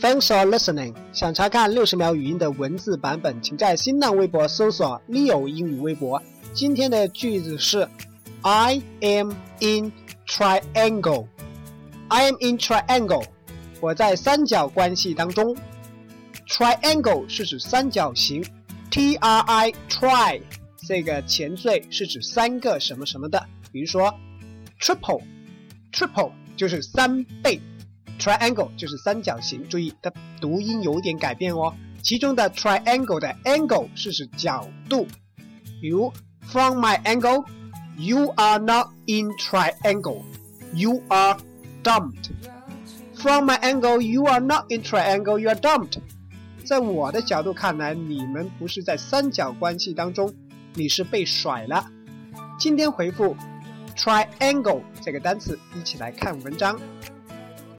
Thanks for listening。想查看六十秒语音的文字版本，请在新浪微博搜索 “Leo 英语微博”。今天的句子是 I am in triangle。I am in triangle。我在三角关系当中。Triangle 是指三角形。T R I try 这个前缀是指三个什么什么的，比如说 triple。Triple 就是三倍。Triangle 就是三角形，注意它读音有点改变哦。其中的 triangle 的 angle 是指角度，比如 From my angle, you are not in triangle, you are dumped. From my angle, you are not in triangle, you are dumped. 在我的角度看来，你们不是在三角关系当中，你是被甩了。今天回复 triangle 这个单词，一起来看文章。